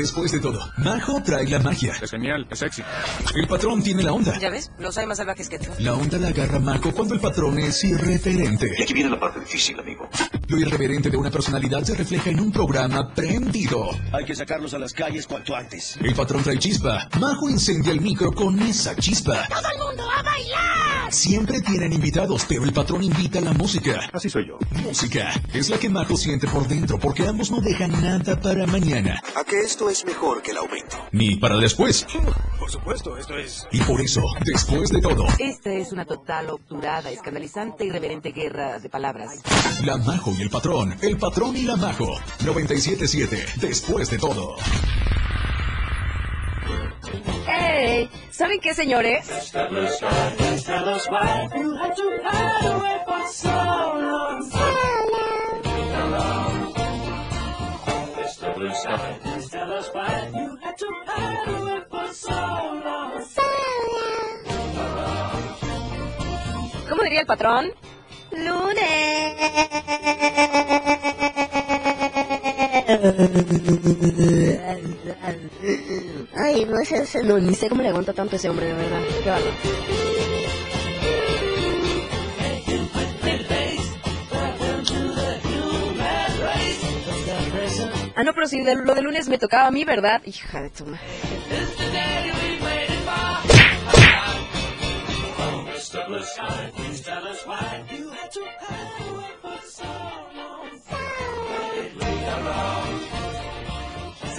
Después de todo, Majo trae la magia. Es genial, es sexy. El patrón tiene la onda. Ya ves, los hay más salvajes que tú. La onda la agarra Majo cuando el patrón es irreverente. Y aquí viene la parte difícil, amigo. Lo irreverente de una personalidad se refleja en un programa prendido. Hay que sacarlos a las calles cuanto antes. El patrón trae chispa. Majo incendia el micro con esa chispa. ¡Todo el mundo a bailar! Siempre tienen invitados, pero el patrón invita a la música. Así soy yo. Música es la que Majo siente por dentro porque ambos no dejan nada para mañana. ¿A que esto es mejor que el aumento? Ni para después. Por supuesto, esto es... Y por eso, después de todo, Esta es una total, obturada, escandalizante y irreverente guerra de palabras. la Majo y el patrón. El patrón y la Majo. 97.7. Después de todo. ¿Saben qué, señores? ¿Cómo diría el patrón? Ay, no sé, No, ni sé cómo le aguanta tanto ese hombre, de verdad. Qué bárbaro. Ah, no, pero si de- lo de lunes me tocaba a mí, ¿verdad? Hija de tu madre.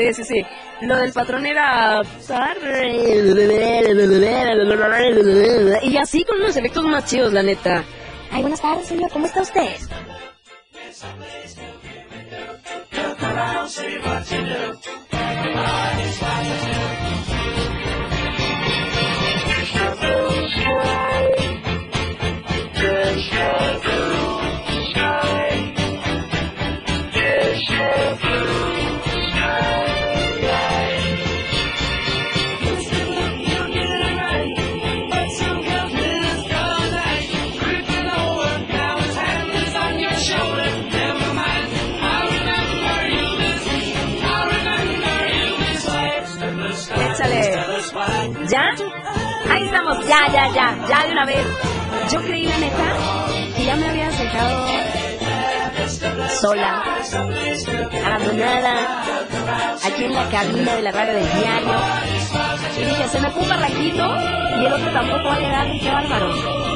Sí, sí, sí. Lo del patrón era... Y así con unos efectos más chidos, la neta. Ay, buenas tardes, señor. ¿Cómo está usted? Ya, ya, ya, ya de una vez. Yo creí, la neta, que ya me habías dejado sola, abandonada, aquí en la cabina de la radio del diario. Y dije, se me puso rajito y el otro tampoco va a llegar, qué bárbaro.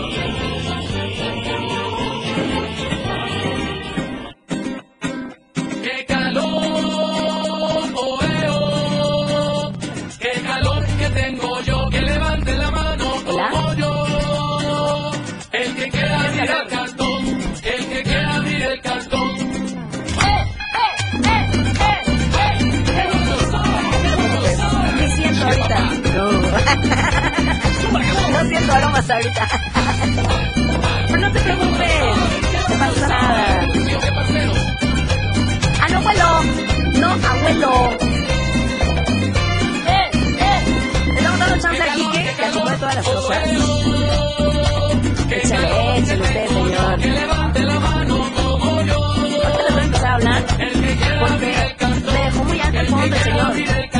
No siento aromas ahorita. Pero no te preocupes. No pasa nada. Ah, no, abuelo. No, abuelo. Eh, eh. Le estamos dando chance al Quique que acomode todas las cosas. Échale, échale usted, señor. Que levante la mano como yo. Ahorita les voy a empezar a hablar que porque me dejó muy alto el fondo señor.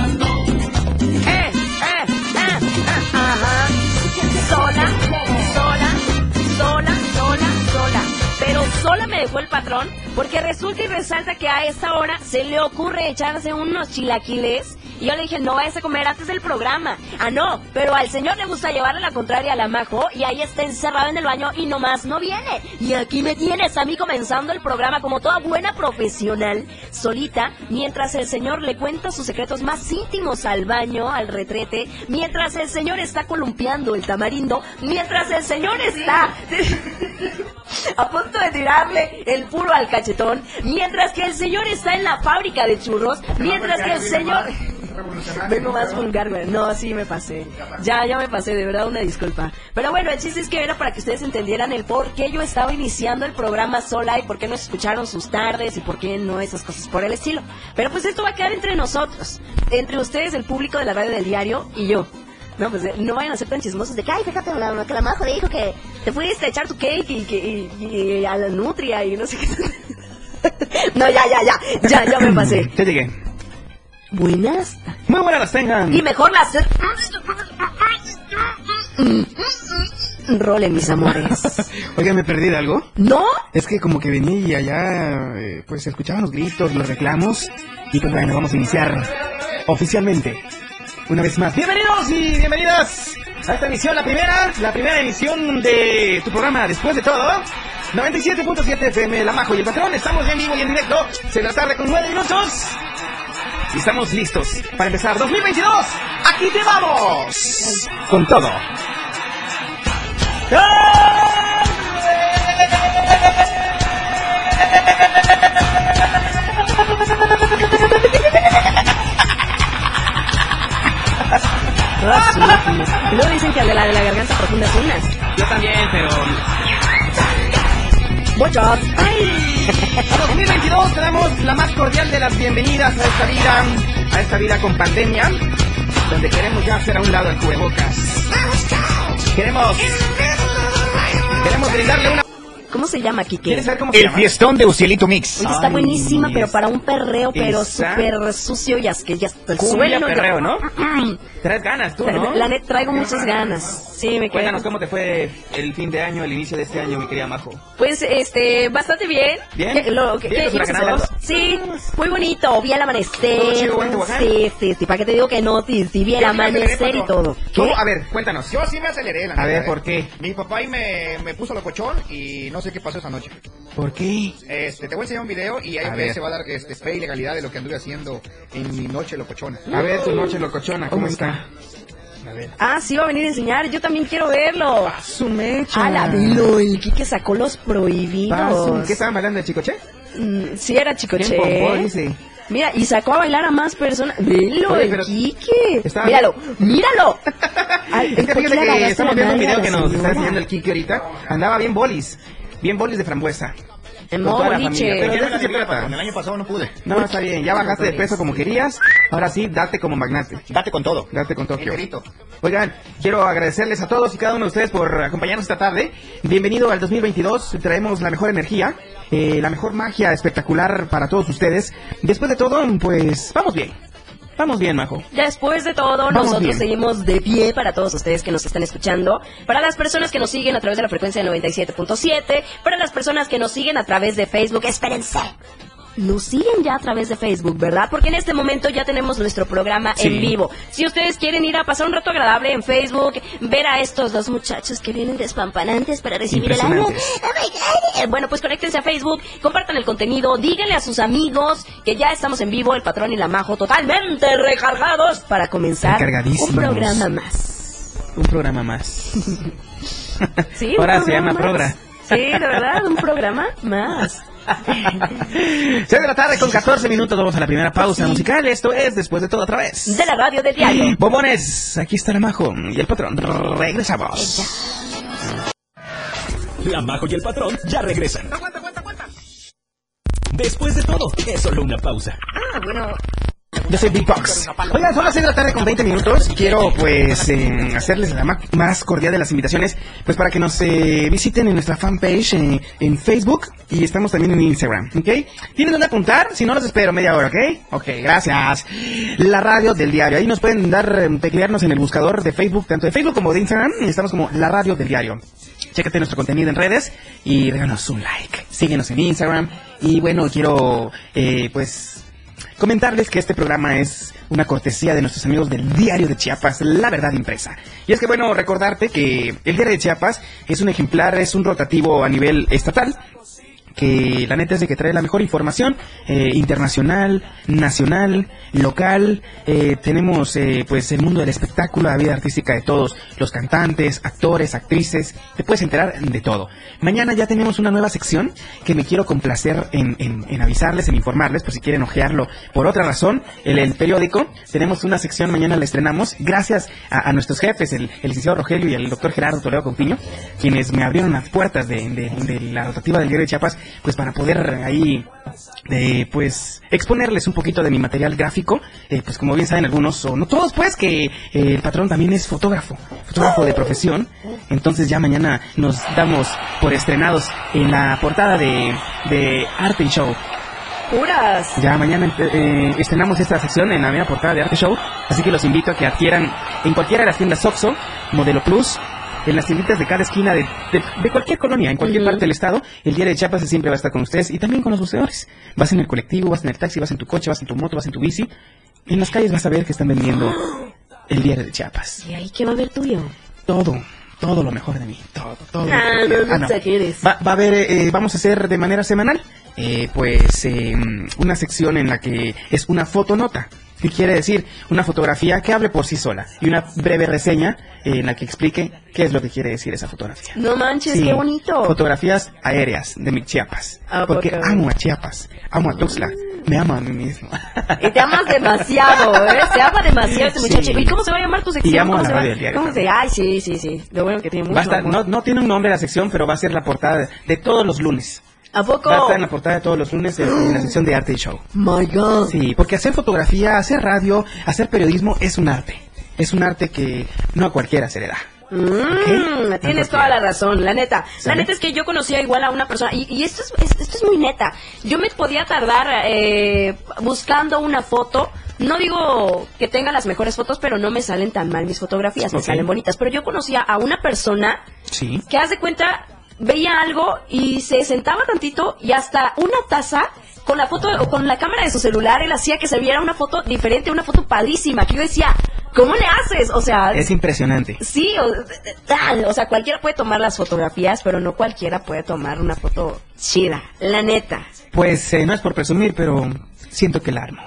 Dejó el patrón porque resulta y resalta que a esta hora se le ocurre echarse unos chilaquiles. Y yo le dije, no vayas a comer antes del programa. Ah, no, pero al señor le gusta llevarle la contraria a la majo y ahí está encerrado en el baño y nomás no viene. Y aquí me tienes a mí comenzando el programa como toda buena profesional, solita, mientras el señor le cuenta sus secretos más íntimos al baño, al retrete, mientras el señor está columpiando el tamarindo, mientras el señor está a punto de tirarle el puro al cachetón, mientras que el señor está en la fábrica de churros, mientras que el señor... Vengo más vulgar, güey. No, sí me pasé. Ya, ya me pasé, de verdad, una disculpa. Pero bueno, el chiste es que era para que ustedes entendieran el por qué yo estaba iniciando el programa sola y por qué no escucharon sus tardes y por qué no esas cosas por el estilo. Pero pues esto va a quedar entre nosotros, entre ustedes, el público de la radio del diario y yo. No, pues no vayan a ser tan chismosos de que, ay, fíjate, la, que la majo dijo que te fuiste a echar tu cake y, que, y, y a la nutria y no sé qué. no, ya, ya, ya, ya, ya me pasé. Te dije. Buenas. Muy buenas las tengan. Y mejor las... Rolen, mis amores. Oiga, ¿me perdí de algo? ¿No? Es que como que venía y allá, eh, pues escuchaban los gritos, los reclamos. Y pues bueno, vamos a iniciar oficialmente. Una vez más. Bienvenidos y bienvenidas a esta emisión, la primera, la primera emisión de tu programa Después de todo. 97.7 FM, La Majo y el Patrón. Estamos en vivo y en directo. Se la tarde con 9 minutos. Estamos listos para empezar 2022. ¡Aquí te vamos! Con todo. Ah, luego dicen que al de la de la garganta profunda es unas. Yo también, pero Muchos. A 2022 te damos la más cordial de las bienvenidas a esta vida, a esta vida con pandemia, donde queremos ya hacer a un lado el cubrebocas. Queremos, queremos brindarle una... ¿Cómo se llama, Kike? ¿Quieres saber cómo se El llama? fiestón de Ucielito Mix. Oye, está Ay, buenísima, pero para un perreo, pero súper sucio y que ya hasta el Cumbia suelo. perreo, ¿no? Traes ganas tú, ¿no? La neta, traigo muchas ganas. Sí, me. Cuéntanos cómo te fue el fin de año, el inicio de este año, mi querida Majo. Pues, este, bastante bien. ¿Bien? ¿Qué- lo, ¿Bien qué los? Sí, muy bonito. Vi el amanecer. ¿Todo chido? Sí, sí, sí. ¿Para qué te digo que no? Sí, sí, vi el amanecer y todo. ¿Qué? A ver, cuéntanos. Yo sí me aceleré, la A ver, ¿eh? ¿por qué? Mi papá ahí me, me puso locochón y no sé qué pasó esa noche. ¿Por qué? Este, te voy a enseñar un video y ahí A ver. se va a dar este, fe y legalidad de lo que anduve haciendo en mi noche locochona. A ver, tu noche locochona, ¿cómo está? A ver. Ah, sí, va a venir a enseñar. Yo también quiero verlo. Su mecha. Ah, la vilo. El Kike sacó los prohibidos. Paso. ¿Qué estaban bailando chicoche? Mm, sí, era chicoche. Mira, y sacó a bailar a más personas. Velo, Oye, el Kike. Estaba- Míralo, míralo. Ay, Es que ¿por qué fíjate que estamos viendo un video a que nos está enseñando el Kiki ahorita. Andaba bien bolis. Bien bolis de frambuesa. En Con toda la familia, pero se trata. con el año pasado no pude. No, está bien. Ya bajaste de peso como querías. Ahora sí, date como magnate. Date con todo. Date con Tokio. Enterito. Oigan, quiero agradecerles a todos y cada uno de ustedes por acompañarnos esta tarde. Bienvenido al 2022. Traemos la mejor energía, eh, la mejor magia espectacular para todos ustedes. Después de todo, pues vamos bien. Vamos bien, Majo. Después de todo, Vamos nosotros bien. seguimos de pie para todos ustedes que nos están escuchando, para las personas que nos siguen a través de la frecuencia del 97.7, para las personas que nos siguen a través de Facebook, espérense. Nos siguen ya a través de Facebook, ¿verdad? Porque en este momento ya tenemos nuestro programa Sí. en vivo. Si ustedes quieren ir a pasar un rato agradable en Facebook, ver a estos dos muchachos que vienen despampanantes para recibir el año. Oh God. Eh, Bueno, pues conéctense a Facebook, compartan el contenido, díganle a sus amigos que ya estamos en vivo, el patrón y la majo, totalmente recargados para comenzar un programa más. Un programa más. Sí, un Ahora se programa llama más. Progra. Sí, de verdad, un programa más. 6 de la tarde con 14 minutos. Vamos a la primera pausa musical. Esto es Después de todo otra vez. De la radio del diario. Bombones, aquí está la Majo y el patrón. Regresamos. La Majo y el Patrón ya regresan. Después de todo, es solo una pausa. Ah, bueno. Yo soy Big Box. Oigan, son las 6 de la tarde con 20 minutos. Quiero, pues, eh, hacerles la más cordial de las invitaciones, pues, para que nos eh, visiten en nuestra fanpage eh, en Facebook y estamos también en Instagram, ¿ok? ¿Tienen dónde apuntar? Si no, los espero media hora, ¿ok? Ok, gracias. La radio del diario. Ahí nos pueden dar, eh, teclearnos en el buscador de Facebook, tanto de Facebook como de Instagram. Estamos como La Radio del Diario. Chécate nuestro contenido en redes y regálanos un like. Síguenos en Instagram. Y bueno, quiero, pues, Comentarles que este programa es una cortesía de nuestros amigos del Diario de Chiapas, La Verdad Impresa. Y es que bueno, recordarte que el Diario de Chiapas es un ejemplar, es un rotativo a nivel estatal, que la neta es de que trae la mejor información eh, internacional, nacional, local. Eh, tenemos eh, pues el mundo del espectáculo, la vida artística de todos, los cantantes, actores, actrices. Te puedes enterar de todo. Mañana ya tenemos una nueva sección que me quiero complacer en, en- avisarles, en informarles, por si quieren ojearlo por otra razón. El, periódico, tenemos una sección, mañana la estrenamos, gracias a, nuestros jefes, el, licenciado Rogelio y el doctor Gerardo Toledo Compiño, quienes me abrieron las puertas de, de- de la rotativa del Diario de Chiapas, pues para poder ahí, eh, pues, exponerles un poquito de mi material gráfico, eh, pues como bien saben algunos, o no todos, pues, que eh, el patrón también es fotógrafo, fotógrafo de profesión, entonces ya mañana nos damos por estrenados en la portada de, de Arte y Show. puras. Ya mañana eh, estrenamos esta sección en la media portada de Arte Show, así que los invito a que adquieran en cualquiera de las tiendas Oxxo, Modelo Plus, en las tienditas de cada esquina de, de- de cualquier colonia, en cualquier parte del estado, el diario de Chiapas siempre va a estar con ustedes y también con los buceadores. Vas en el colectivo, vas en el taxi, vas en tu coche, vas en tu moto, vas en tu bici, en las calles vas a ver que están vendiendo el diario de Chiapas. ¿Y ahí qué va a haber tuyo? Todo, todo lo mejor de mí, todo, todo. Ah, lo que- no, no exageres. Va, va a haber, eh, vamos a hacer de manera semanal, eh, pues, eh, una sección en la que es una fotonota. ¿Qué quiere decir? Una fotografía que hable por sí sola y una breve reseña eh, en la que explique qué es lo que quiere decir esa fotografía. No manches, Sí, qué bonito. Fotografías aéreas de mi Chiapas. ¿A porque amo a Chiapas, amo a Tuxtla, me amo a mí mismo. Y te amas demasiado, ¿eh? Se ama demasiado este Sí. muchacho. ¿Y cómo se va a llamar tu sección? Y amo ¿Cómo a la se va? radio del diario ¿Cómo se también. Ay, sí, sí, sí. Lo bueno que tiene mucho Va a estar, amor. no, no tiene un nombre la sección, pero va a ser la portada de, de todos los lunes. ¿A poco? Va a estar en la portada de todos los lunes en, en la sección de arte y show. My God. Sí, porque hacer fotografía, hacer radio, hacer periodismo es un arte. Es un arte que no a cualquiera se le da. Mm, tienes toda la razón, la neta. La neta es que yo conocía igual a una persona, y, y esto, es, es- esto es muy neta. Yo me podía tardar eh, buscando una foto. No digo que tenga las mejores fotos, pero no me salen tan mal mis fotografías, me Ok. salen bonitas. Pero yo conocía a una persona Sí. que haz de cuenta, veía algo y se sentaba tantito y hasta una taza con la foto o con la cámara de su celular él hacía que se viera una foto diferente, una foto padrísima, que yo decía, ¿cómo le haces? O sea, Es impresionante. sí, o, tal, o sea, cualquiera puede tomar las fotografías, pero no cualquiera puede tomar una foto chida, la neta. Pues eh, no es por presumir, pero siento que la armo.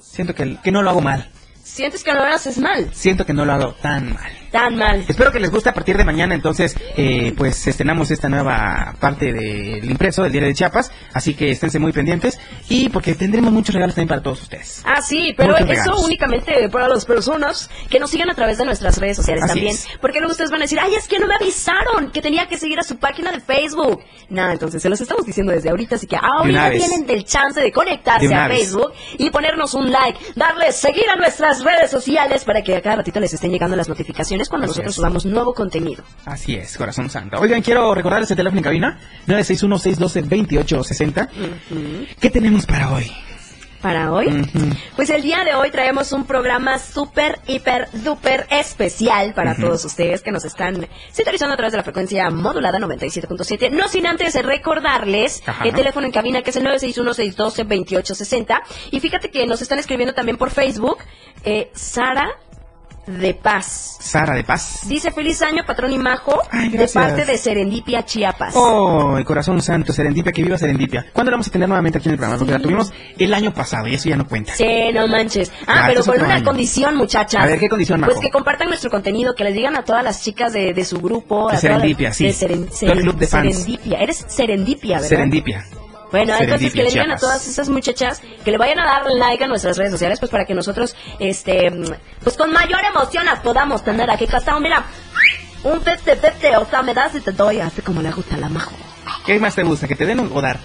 Siento que, que no lo hago mal. Sientes que no lo haces mal, Siento que no lo hago tan mal. Tan mal. Espero que les guste a partir de mañana, entonces, eh, pues estrenamos esta nueva parte del impreso del Diario de Chiapas, así que esténse muy pendientes y porque tendremos muchos regalos también para todos ustedes. Ah, sí, pero Muchos eso regalos. únicamente para las personas que nos sigan a través de nuestras redes sociales Así también. es. Porque luego ustedes van a decir, ay, es que no me avisaron que tenía que seguir a su página de Facebook. Nada, entonces se los estamos diciendo desde ahorita, así que ahorita tienen del chance de conectarse De a vez. Facebook y ponernos un like, darle seguir a nuestras redes sociales para que a cada ratito les estén llegando las notificaciones cuando Así nosotros es. subamos nuevo contenido. Así es, corazón santo. Oigan, quiero recordarles el teléfono en cabina, 961-612-2860. ¿Qué tenemos para hoy? Para hoy, pues el día de hoy traemos un programa súper, hiper, duper especial para todos ustedes que nos están sintonizando a través de la frecuencia modulada 97.7. No sin antes recordarles Ajá. el teléfono en cabina que es el 961-612-2860. Y fíjate que nos están escribiendo también por Facebook, eh, Sara de Paz. Sara de Paz. Dice feliz año, patrón y majo, Ay, de parte de Serendipia Chiapas. Oh, el corazón santo, Serendipia, que viva Serendipia. ¿Cuándo la vamos a tener nuevamente aquí en el programa? Porque la tuvimos el año pasado y eso ya no cuenta. Sí, no manches. Ah, pero es con otro una año. condición, muchachas. A ver, ¿qué condición, Majo? Pues que compartan nuestro contenido, que les digan a todas las chicas de, de su grupo. De a todas las- Serendipia, sí. de Seren- Todo el club de fans. Serendipia. Eres Serendipia, ¿verdad? Serendipia. Bueno, entonces que le digan a todas esas muchachas que le vayan a dar like a nuestras redes sociales, pues para que nosotros, este, pues con mayor emoción las podamos tener aquí. Castado, mira, un tete, tete, o sea, me das y te doy, así como le gusta a la majo. ¿Qué más te gusta? ¿Que te den o dar?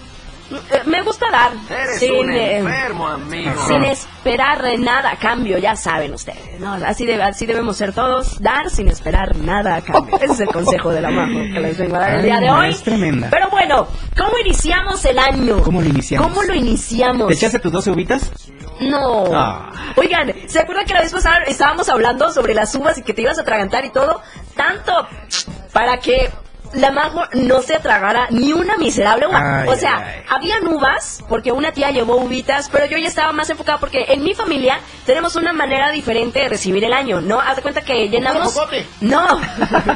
Me gusta dar. sin, eh, amigo. sin esperar nada a cambio, ya saben ustedes, ¿no? Así, de- así debemos ser todos, dar sin esperar nada a cambio. Ese es el consejo de la majo que les vengo a dar el día de hoy. es tremenda. Pero bueno, ¿cómo iniciamos el año? ¿Cómo lo iniciamos? ¿Cómo lo iniciamos? ¿Te echaste tus 12 uvitas? No. Ah. Oigan, ¿se acuerdan que la vez pasada estábamos hablando sobre las uvas y que te ibas a atragantar y todo? Tanto para que la mago no se atragara ni una miserable uva. Ay, o sea, ay, habían uvas porque una tía llevó uvitas, pero yo ya estaba más enfocada porque en mi familia tenemos una manera diferente de recibir el año, ¿no? Haz de cuenta que llenamos... No,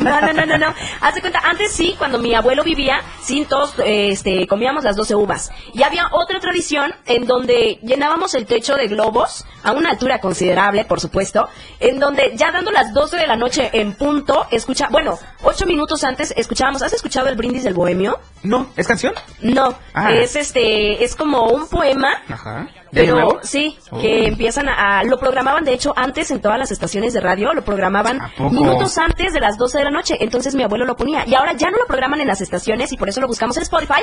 no, no, no, no, no. Haz de cuenta, antes sí, cuando mi abuelo vivía, sí, todos eh, este, comíamos las 12 uvas. Y había otra tradición en donde llenábamos el techo de globos a una altura considerable, por supuesto, en donde ya dando las 12 de la noche en punto, escucha, bueno, 8 minutos antes escuchábamos, ¿has escuchado el brindis del bohemio? No, ¿es canción? No, Ah. es este, es como un poema Ajá. ¿De año pero nuevo? sí, Oh. que empiezan a, a- Lo programaban, de hecho, antes en todas las estaciones de radio, lo programaban minutos antes de las 12 de la noche. Entonces mi abuelo lo ponía. Y ahora ya no lo programan en las estaciones y por eso lo buscamos en Spotify.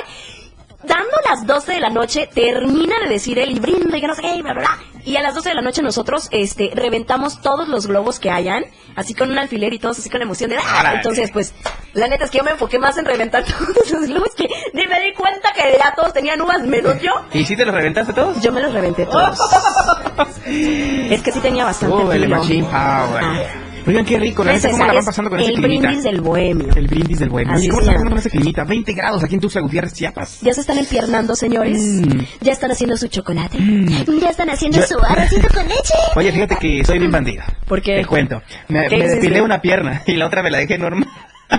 Dando las 12 de la noche, termina de decir él y brinda y que no sé qué, y bla, bla, bla. Y a las 12 de la noche nosotros este, reventamos todos los globos que hayan, así con un alfiler y todos así con emoción de ¡ah! Entonces, pues, la neta es que yo me enfoqué más en reventar todos los globos que ni me di cuenta que ya todos tenían uvas menos yo. ¿Y si te los reventaste todos? Yo me los reventé todos. es que sí tenía bastante Oh, el. Machine Power. Ah. Oigan, qué rico, la neta, ¿cómo la van pasando con ese el climita? brindis del bohemio. El brindis del bueno. Así ¿Cómo llama. pasando con ese climita? 20 grados aquí en Tuxtla Gutiérrez, Chiapas. Ya se están empiernando, señores. Mm. Ya están haciendo su chocolate. Ya están haciendo Yo- su arrocito con leche. Oye, fíjate que soy bien bandido. ¿Por qué? Te cuento. Me, ¿Qué me depilé una pierna y la otra me la dejé normal.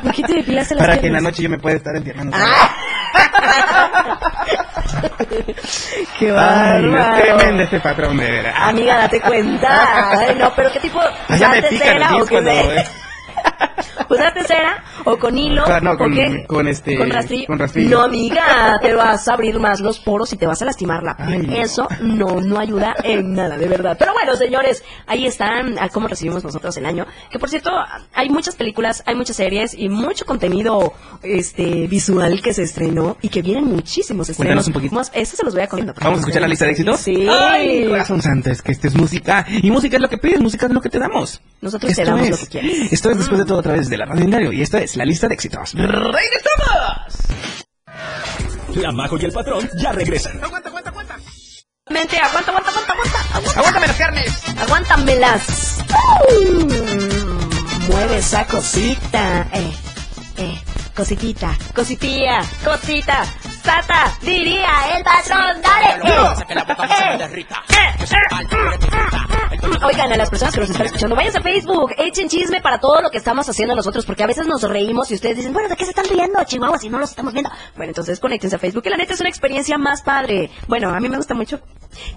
¿Por qué te depilaste las Para que en la noche yo me pueda estar empiernando. ¡Qué bárbaro! tremendo este patrón, de veras. Amiga, date cuenta. Ay, no, pero ¿qué tipo? Ah, ya me ¿Usaste pican cera los o cera o con hilo? Ah, no, o con- este- ¿Con rastrillo? con rastrillo. No, amiga, te vas a abrir más los poros y te vas a lastimar la piel. Ay, no. Eso no, no ayuda en nada, de verdad. Pero bueno, señores, ahí están a cómo recibimos nosotros el año. Que por cierto, hay muchas películas, hay muchas series y mucho contenido este visual que se estrenó y que vienen muchísimos estrenos. Cuéntanos un poquito. Más- Eso se los voy a contar. ¿Vamos a escuchar la lista de éxitos? Sí. Ay, corazón santo, es que esto es música. Y música es lo que pides, música es lo que te damos. Nosotros te Esto damos es- lo que quieres. Esto es después de todo a través de la radio diario. Y esta es la lista de éxitos. ¡Regresamos! La Majo y el patrón ya regresan. Mente, aguanta, aguanta, aguanta, aguanta. aguanta. ¡Aguántame las carnes! Aguántamelas. Mm, Mueve esa cosita. Eh, eh, cositita, cositilla, cosita. Sata, diría el patrón, dale. Eh. Oigan, a las personas que nos están escuchando, vayan a Facebook, echen chisme para todo lo que estamos haciendo nosotros, porque a veces nos reímos y ustedes dicen, bueno, ¿de qué se están riendo, Chihuahua, si no los estamos viendo? Bueno, entonces conéctense a Facebook, que la neta es una experiencia más padre. Bueno, a mí me gusta mucho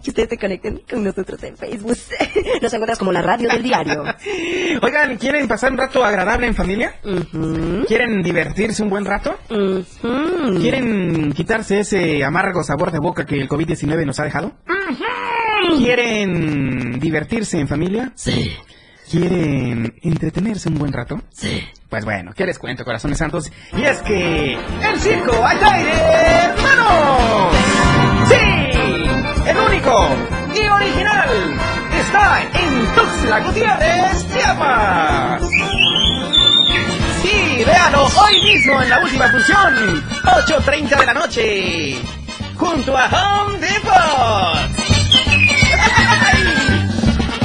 que ustedes se conecten con nosotros en Facebook. Nos encuentras como la radio del diario. Oigan, ¿quieren pasar un rato agradable en familia? ¿Quieren divertirse un buen rato? ¿Quieren quitarse ese amargo sabor de boca que el COVID-19 nos ha dejado? ¿Quieren divertirse en familia? Sí, ¿Quieren entretenerse un buen rato? sí. Pues bueno, ¿qué les cuento, corazones santos? Y es que el circo al aire, hermano. Sí, y original está en Tuxtla Gutiérrez, Chiapas. Sí, véanlo hoy mismo en la última función, 8.30 de la noche, junto a Home Depot.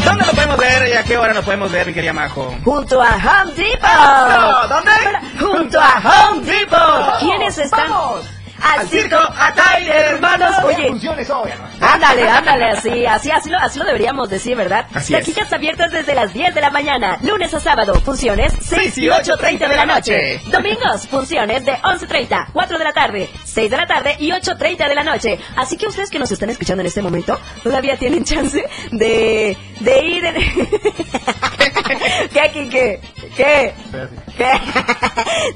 ¿Dónde lo podemos ver y a qué hora lo podemos ver, mi querida Majo? Junto a Home Depot. ¿dónde? Junto a Home Depot. ¿Quiénes están? ¡Vamos! Al circo Ataide, hermanos. Oye, Funciones hoy. Ándale, ándale, así, así, así lo, así lo deberíamos decir, ¿verdad? Así es. Taquillas abiertas desde las 10 de la mañana, lunes a sábado, funciones 6 y 8.30 de la noche. Domingos, funciones de 11.30, 4 de la tarde, 6 de la tarde y 8.30 de la noche. Así que ustedes que nos están escuchando en este momento, todavía tienen chance de, de ir en... ¿Qué, qué, qué? ¿Qué? ¿Qué?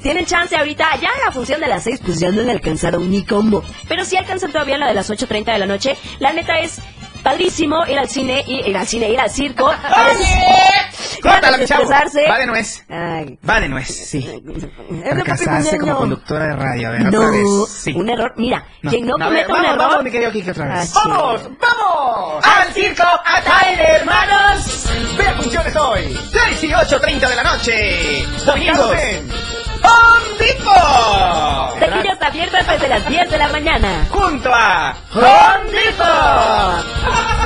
Tienen chance ahorita, ya en la función de las 6, pues ya no le alcanzaron ni cómo. Pero si alcanzan todavía la de las 8.30 de la noche, la neta es padrísimo ir al cine, ir, ir al cine, ir al circo. ¡Córtala, mi chavo! desestresarse. Va de nuez. Ay. Va de nuez, sí. Es casarse como conductora de radio, ¿verdad? No, Otra vez, sí. un error. Mira, No. quien no A ver, cometa un vamos, error. vamos, mi querido Kike, otra vez. Ah, ¡Vamos! ¡Vamos! ¡Al circo Ataide, hermanos! Vea funciones hoy. 6 y 8.30 de la noche. Domingos. Carmen. ¡Home Depot! Taquillas abiertas desde las 10 de la mañana. Junto a ¡Home Depot!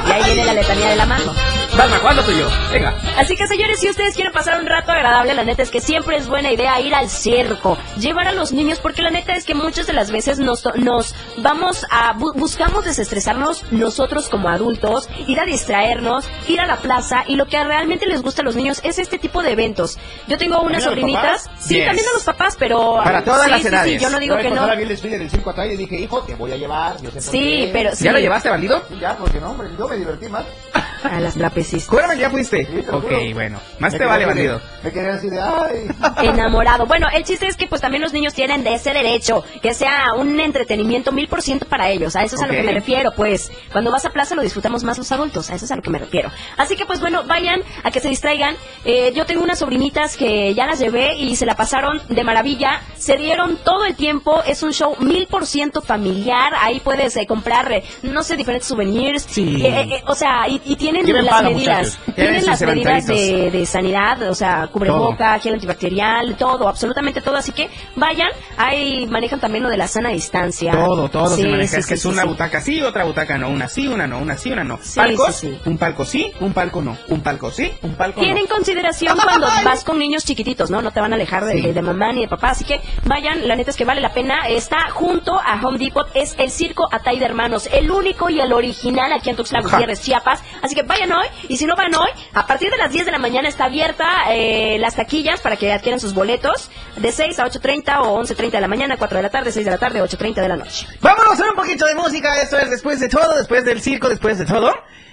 Y ahí viene la letanía de la mano. Vamos, ¿cuándo tú y yo? Venga. Así que señores, si ustedes quieren pasar un rato agradable, la neta es que siempre es buena idea ir al circo, llevar a los niños, porque la neta es que muchas de las veces nos, to- nos vamos a, bu- buscamos desestresarnos nosotros como adultos, ir a distraernos, ir a la plaza, y lo que realmente les gusta a los niños es este tipo de eventos. Yo tengo unas ¿También a los sobrinitas, sí, Yes. también a los papás, pero... Para todas sí, las sí, sí, edades. yo no digo que no. vi el desfile del circo y dije, hijo, te voy a llevar. Yo sé por Sí, qué. pero sí. ¿Ya lo llevaste, bandido? Ya, porque no, hombre, yo me divertí más. A las trapecistas. Júrame que ya fuiste. ok, bueno. Más te vale, bandido. Me quedé así de, ay. Enamorado. Bueno, el chiste es que pues también los niños tienen de ese derecho, que sea un entretenimiento mil por ciento para ellos. A eso es a lo que me refiero, pues. Cuando vas a plaza lo disfrutamos más los adultos, a eso es a lo que me refiero. Así que pues bueno, vayan a que se distraigan. Eh, yo tengo unas sobrinitas que ya las llevé y se la pasaron de maravilla. Se dieron todo el tiempo. Es un show mil por ciento familiar. Ahí puedes eh, comprar, eh, no sé, diferentes souvenirs. Sí. Eh, eh, eh, o sea, y, y tienen Lleven las palo, medidas. muchachos. Lleven Tienen sus las medidas de, de sanidad, o sea, cubreboca, gel antibacterial, todo, absolutamente todo. Así que vayan, ahí manejan también lo de la sana distancia. Todo, todo Sí, se maneja. sí, es que sí, es una butaca sí, otra butaca no. Una sí, una no. Una sí, una no. ¿Palcos? Un palco sí, un palco no. Un palco sí, un palco Tienen no. consideración cuando vas con niños chiquititos, ¿no? No te van a alejar de, de- de mamá ni de papá. Así que vayan, la neta es que vale la pena. Está junto a Home Depot, es el Circo Atay de Hermanos, el único y el original aquí en Tuxtla. Gutiérrez, Chiapas. Así que vayan hoy, y si no van hoy, a partir de las 10 de la mañana está abierta eh, las taquillas para que adquieran sus boletos de 6 a 8.30 o 11.30 de la mañana, 4 de la tarde, 6 de la tarde, 8.30 de la noche. Vámonos a un poquito de música. Esto es después de todo, después del circo, después de todo.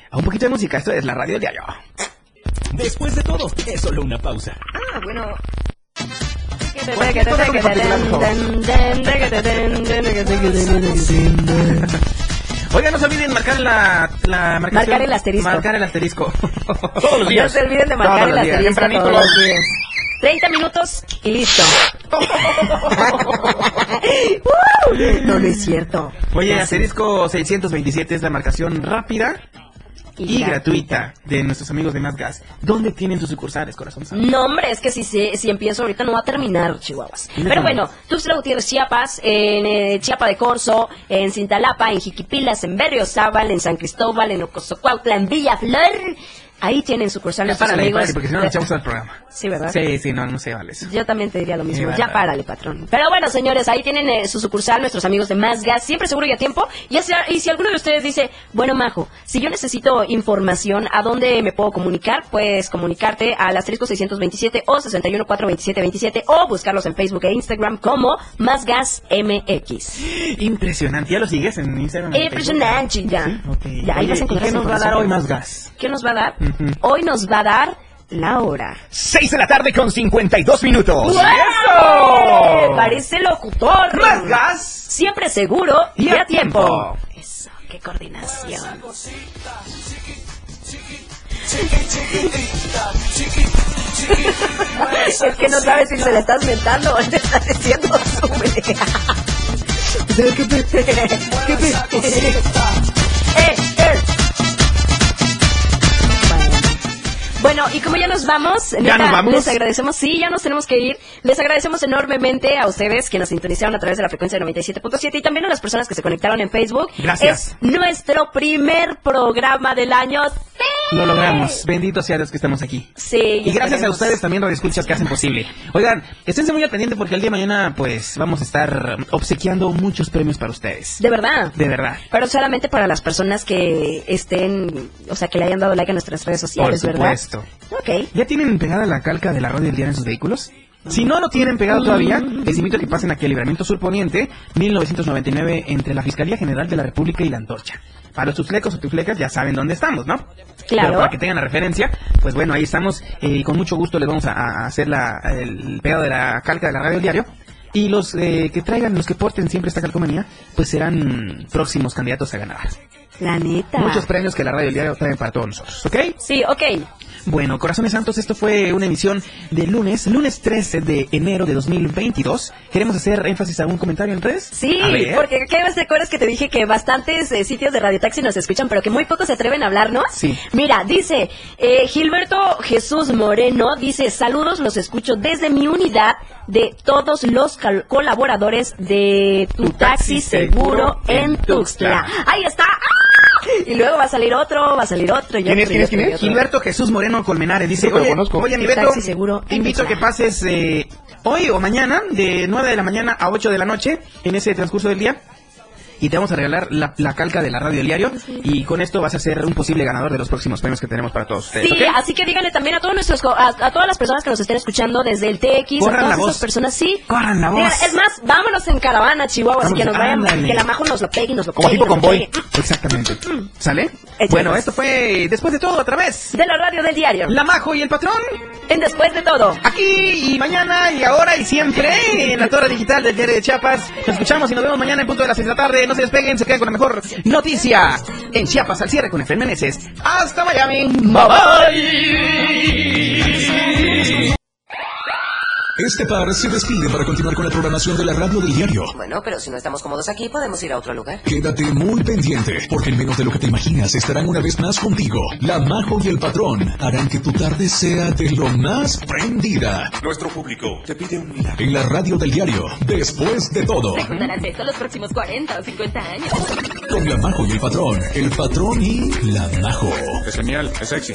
A un poquito de música. Esto es la radio diario. Después de todo, es solo una pausa. Ah, bueno. Oigan, no se olviden marcar la, Marcar el asterisco. Marcar el asterisco. Todos los días. No se olviden de marcar Todos el asterisco Tempranito todos los días. 30 minutos y listo. ¡Uh! no, no es cierto. Oye, asterisco 627 es la marcación rápida y gratuita de nuestros amigos de Más Gas. ¿Dónde tienen sus sucursales, corazón? No, hombre, es que si, se- si empiezo ahorita no va a terminar, Chihuahuas. Pero bueno, Tuxtla Gutiérrez, Chiapas, en eh, Chiapa de Corzo, en Cintalapa, en Jiquipilas, en Berriozábal, en San Cristóbal, en Ocosocuautla, en Villaflor. Ahí tienen sucursal nuestros párale, amigos. párale, porque si no nos echamos al programa. Sí, ¿verdad? Sí, sí, no, no se vale eso. Yo también te diría lo mismo. Sí, ya párale, patrón. Pero bueno, señores, ahí tienen eh, su sucursal, nuestros amigos de Más Gas, siempre seguro y a tiempo. Y, y si alguno de ustedes dice, bueno, Majo, si yo necesito información, ¿a dónde me puedo comunicar? Pues comunicarte al asterisco 627 o 6142727 o buscarlos en Facebook e Instagram como Más Gas MX. Impresionante. ¿Ya lo sigues en Instagram? en Impresionante, ya. Facebook? Ok. Ya, ahí Oye, vas a ¿y encontrar qué nos va a dar hoy Más Gas? ¿Qué nos va a dar? Hoy nos va a dar la hora. 6 de la tarde con 52 minutos. ¡Eh! Parece locutor. Más Gas. Siempre seguro y, Y a tiempo. tiempo. Eso, qué coordinación. es que no sabes si se le estás mentando o le estás diciendo súbele. Eh, eh. Bueno, y como ya nos vamos, neta, nos vamos? les agradecemos, sí, ya nos tenemos que ir. Les agradecemos enormemente a ustedes que nos sintonizaron a través de la frecuencia de 97.7 y también a las personas que se conectaron en Facebook. Gracias. Es nuestro primer programa del año. ¡Sí! Lo logramos. Bendito sea Dios que estamos aquí. Sí. Y gracias a ustedes también, Radio Escuchas, que hacen posible. Oigan, esténse muy al pendiente porque el día de mañana, pues, vamos a estar obsequiando muchos premios para ustedes. De verdad. De verdad. Pero solamente para las personas que estén, o sea, que le hayan dado like a nuestras redes sociales, Por ¿verdad? supuesto. Ok. ¿Ya tienen pegada la calca de la radio del día en sus vehículos? Si no lo tienen pegado todavía, les invito a que pasen aquí al Libramiento Sur Poniente, 1999, entre la Fiscalía General de la República y la Antorcha. Para los tuflecos o tuflecas ya saben dónde estamos, ¿no? Claro. Pero para que tengan la referencia, pues bueno, ahí estamos. eh, Y con mucho gusto les vamos a, a hacer la, el pegado de la calca de la radio diario. Y los eh, que traigan, los que porten siempre esta calcomanía, pues serán próximos candidatos a ganar. La neta. Muchos premios que la radio del diario trae para todos nosotros, ¿ok? Sí, ok. Bueno, Corazones Santos, esto fue una emisión de lunes, lunes 13 de enero de 2022. ¿Queremos hacer énfasis a un comentario en redes? Sí, porque ¿qué te acuerdas que te dije que bastantes eh, sitios de Radio Taxi nos escuchan, pero que muy pocos se atreven a hablarnos? Sí. Mira, dice eh, Gilberto Jesús Moreno, dice, saludos, los escucho desde mi unidad de todos los colaboradores de Tu, Tu Taxi, Taxi Seguro Seguro en. Tuxtla. Ahí está. ¡Ah! Y luego va a salir otro, va a salir otro. y ¿Quién es, quién es, quién es? Gilberto Jesús Moreno Colmenares dice, oye, conozco. oye, mi Beto, Seguro te invito a que pases eh, hoy o mañana de 9 de la mañana a 8 de la noche en ese transcurso del día. Y te vamos a regalar la, la calca de la radio del diario y con esto vas a ser un posible ganador de los próximos premios que tenemos para todos ustedes. Sí, ¿ok? así que díganle también a todos nuestros a, a todas las personas que nos estén escuchando desde el TX, Corran a todas la voz. personas, sí. Corran la voz. Digan, Es más, vámonos en caravana, Chihuahua, así Vamos, que nos vayan, ándale. que la majo nos lo pegue y nos lo Como pegue. tipo convoy. pegue. Exactamente. ¿Sale? Échale. Bueno, esto fue después de todo a través. De la radio del diario. La Majo y el patrón. En Después de todo. Aquí y mañana y ahora y siempre en la torre digital del diario de Chiapas. Nos escuchamos y nos vemos mañana en punto de las 6 de la tarde. No se despeguen, se quedan con la mejor noticia. En Chiapas al cierre con Meneses. Hasta Miami. Bye bye. Este par se despide para continuar con la programación de la radio del diario. Bueno, pero si no estamos cómodos aquí, podemos ir a otro lugar. Quédate muy pendiente, porque en menos de lo que te imaginas estarán una vez más contigo. La Majo y el Patrón harán que tu tarde sea de lo más prendida. Nuestro público te pide un milagro. En la radio del diario, después de todo. Recordarás esto los próximos 40 o 50 años. Con la Majo y el Patrón. El Patrón y la Majo. Es genial, es sexy.